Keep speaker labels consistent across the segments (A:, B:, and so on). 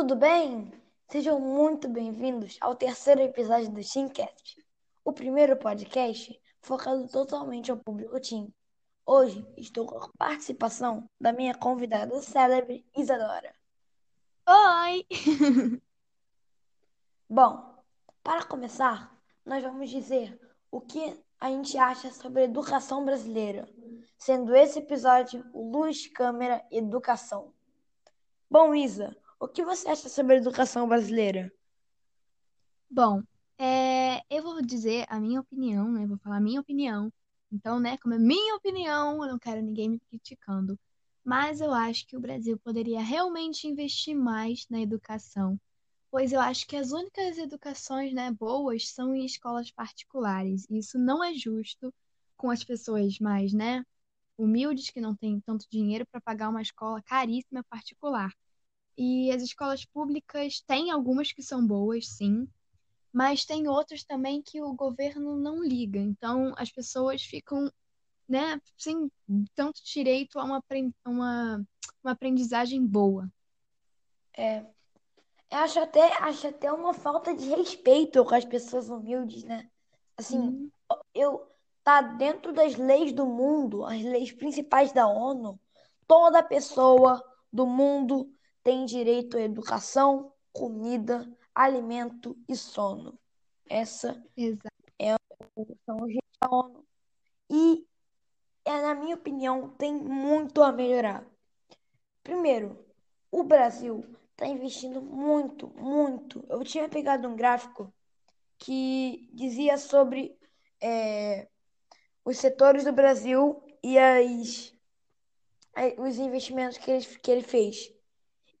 A: tudo bem? Sejam muito bem-vindos ao terceiro episódio do Teamcast, o primeiro podcast focado totalmente ao público Team. Hoje estou com a participação da minha convidada célebre Isadora.
B: Oi!
A: Bom, para começar, nós vamos dizer o que a gente acha sobre a educação brasileira, sendo esse episódio o Luz, Câmera Educação. Bom, Isa, o que você acha sobre a educação brasileira?
B: Bom, é, eu vou dizer a minha opinião, né? Vou falar a minha opinião. Então, né, como é minha opinião, eu não quero ninguém me criticando. Mas eu acho que o Brasil poderia realmente investir mais na educação, pois eu acho que as únicas educações, né, boas são em escolas particulares. E isso não é justo com as pessoas mais, né, humildes que não têm tanto dinheiro para pagar uma escola caríssima particular. E as escolas públicas têm algumas que são boas, sim, mas tem outras também que o governo não liga. Então as pessoas ficam, né, sem tanto direito a uma, uma, uma aprendizagem boa.
A: É, eu acho até, acho até uma falta de respeito com as pessoas humildes, né? Assim,
B: Hum,
A: eu tá dentro das leis do mundo, as leis principais da ONU, toda pessoa do mundo tem direito à educação, comida, alimento e sono. Essa
B: exato.
A: os direitos da ONU. E, é, na minha opinião, tem muito a melhorar. Primeiro, o Brasil está investindo muito, muito. Eu tinha pegado um gráfico que dizia sobre é, os setores do Brasil e as, eh, os investimentos que ele, que ele fez.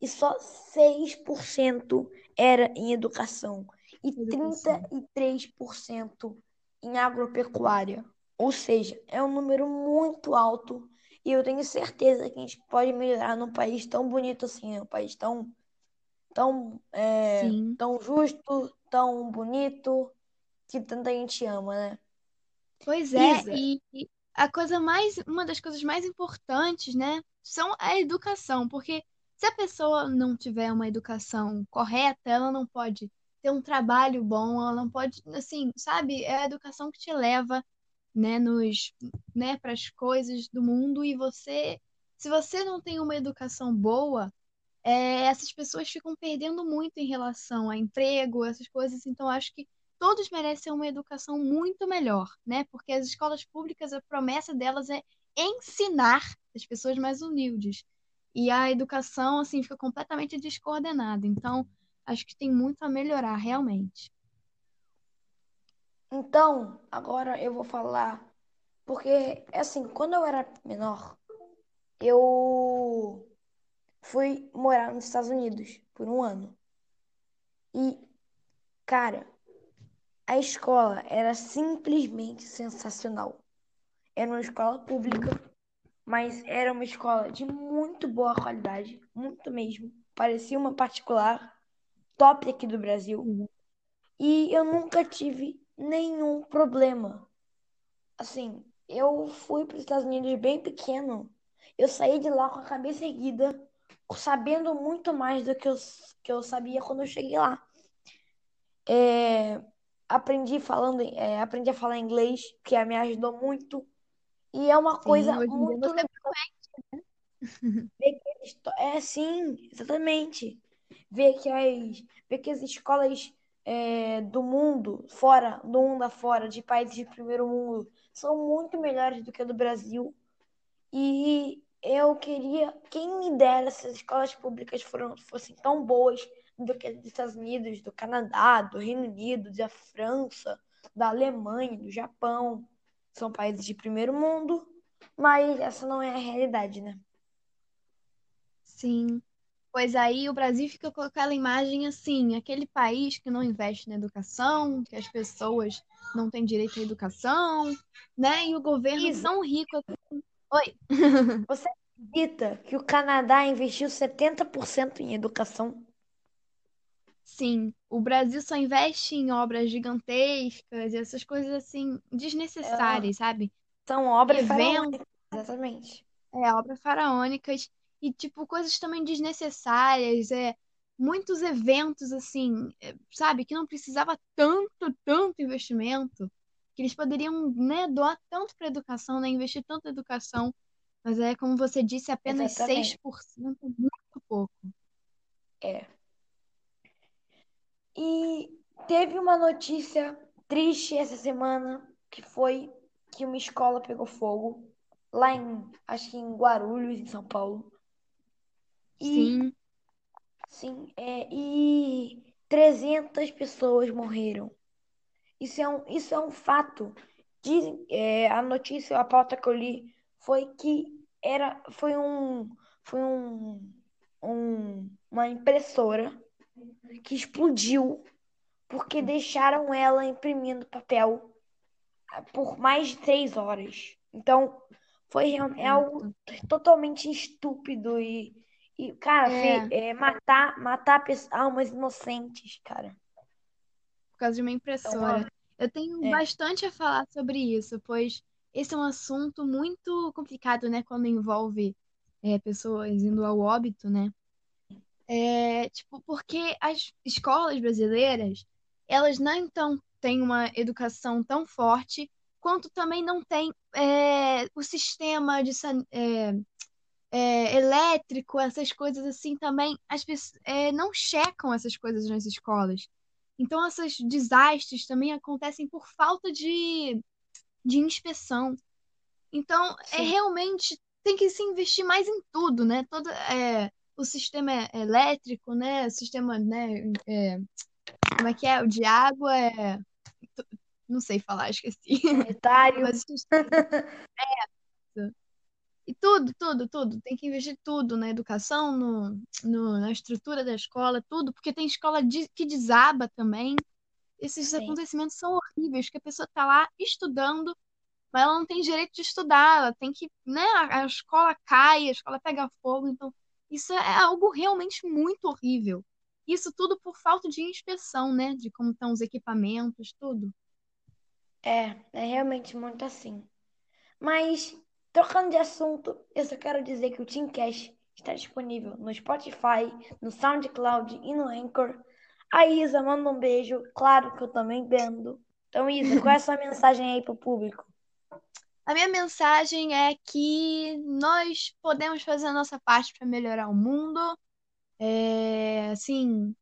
A: E só 6% era em educação e
B: Educação.
A: 33% em agropecuária. Ou seja, é um número muito alto e eu tenho certeza que a gente pode melhorar num país tão bonito assim, né? um país tão, tão, é, tão justo, tão bonito, que tanta gente ama, né?
B: Pois é,
A: Isa,
B: e e a coisa mais, uma das coisas mais importantes, né, são a educação, porque se a pessoa não tiver uma educação correta, ela não pode ter um trabalho bom, ela não pode, assim, sabe, é a educação que te leva, né, nos, né, para as coisas do mundo e você, se você não tem uma educação boa, é, essas pessoas ficam perdendo muito em relação a emprego, essas coisas. Então, acho que todos merecem uma educação muito melhor, né? Porque as escolas públicas, a promessa delas é ensinar as pessoas mais humildes. E a educação, assim, fica completamente descoordenada. Então, acho que tem muito a melhorar, realmente.
A: então, agora eu vou falar, porque, assim, quando eu era menor, eu fui morar nos Estados Unidos por um ano. E, cara, a escola era simplesmente sensacional. Era uma escola pública, mas era uma escola de muito boa qualidade, muito mesmo. Parecia uma particular top aqui do Brasil. E eu nunca tive nenhum problema. Assim, eu fui para os Estados Unidos bem pequeno. Eu saí de lá com a cabeça erguida, sabendo muito mais do que eu, que eu sabia quando eu cheguei lá. É, aprendi falando, é, aprendi a falar inglês, que me ajudou muito. E é uma
B: Sim,
A: coisa muito
B: você.
A: ver que eles É, sim, exatamente. Ver que as, ver que as escolas é, do mundo, fora, do mundo afora, de países de primeiro mundo, são muito melhores do que a do Brasil. E eu queria, quem me dera se as escolas públicas foram, fossem tão boas do que as dos Estados Unidos, do Canadá, do Reino Unido, da França, da Alemanha, do Japão. São países de primeiro mundo, mas essa não é a realidade, né?
B: Sim. Pois aí o Brasil fica com aquela imagem assim, aquele país que não investe na educação, que as pessoas não têm direito à educação, né? E o governo
A: Isa,
B: tão rico assim. Oi.
A: você acredita que o Canadá investiu 70% em educação?
B: Sim, o Brasil só investe em obras gigantescas e essas coisas assim
A: É,
B: desnecessárias, sabe?
A: são obras faraônicas, exatamente.
B: é, obras faraônicas e tipo coisas também desnecessárias, é muitos eventos assim, eh, sabe, que não precisava tanto, tanto investimento, que eles poderiam, né, doar tanto para educação, né, investir tanto em educação, mas é como você disse, apenas
A: Exatamente.
B: 6%, muito pouco.
A: É. E teve uma notícia triste essa semana, que foi que uma escola pegou fogo lá em, acho que em Guarulhos, em São Paulo. E
B: Sim,
A: sim, é, e 300 pessoas morreram. Isso é um, isso é um fato. Dizem, é, a notícia, a pauta que eu li foi que era, foi um, foi um, um, uma impressora que explodiu porque deixaram ela imprimindo papel por mais de três horas. Então, foi é algo totalmente estúpido e, e cara,
B: é,
A: é, matar, matar almas inocentes, cara.
B: por causa de uma impressora. Eu tenho
A: é,
B: bastante a falar sobre isso, pois esse é um assunto muito complicado, né, quando envolve é, pessoas indo ao óbito, né? É, tipo, porque as escolas brasileiras, elas não então têm uma educação tão forte, quanto também não tem é, o sistema de é, é, elétrico, essas coisas assim também, as pessoas é, não checam essas coisas nas escolas. Então, esses desastres também acontecem por falta de, de inspeção. Então, é
A: sim,
B: realmente tem que se investir mais em tudo, né? Todo, é, o sistema é- elétrico, né? O sistema, né? é, como é que é? O de água é. Não sei falar, esqueci.
A: sanitário,
B: Mas isso- e tudo, tudo, tudo. Tem que investir tudo na educação, no, no- na estrutura da escola, tudo, porque tem escola de- que desaba também. Esses
A: sim,
B: acontecimentos são horríveis, que a pessoa está lá estudando mas ela não tem direito de estudar, ela tem que, né, a, a escola cai, a escola pega fogo, então isso é algo realmente muito horrível. Isso tudo por falta de inspeção, né, de como estão os equipamentos, tudo.
A: é, é realmente muito assim. Mas, trocando de assunto, eu só quero dizer que o Teamcast está disponível no Spotify, no SoundCloud e no Anchor. A Isa manda um beijo, claro que eu também vendo. Então, Isa, qual é a sua mensagem aí pro público?
B: A minha mensagem é que nós podemos fazer a nossa parte para melhorar o mundo. É, assim,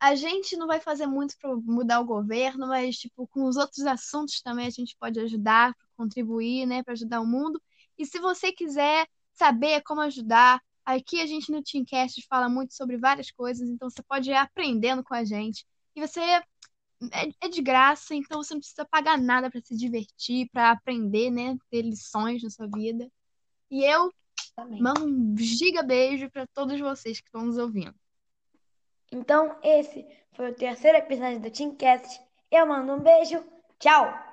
B: a gente não vai fazer muito para mudar o governo, mas tipo, com os outros assuntos também a gente pode ajudar, contribuir, né, para ajudar o mundo. E se você quiser saber como ajudar, aqui a gente no Teamcast fala muito sobre várias coisas, então você pode ir aprendendo com a gente. E você é, é de graça, então você não precisa pagar nada para se divertir, para aprender, né, ter lições na sua vida. E eu Mando um giga beijo para todos vocês que estão nos ouvindo.
A: Então, esse foi o terceiro episódio do Teamcast. Eu mando um beijo. Tchau!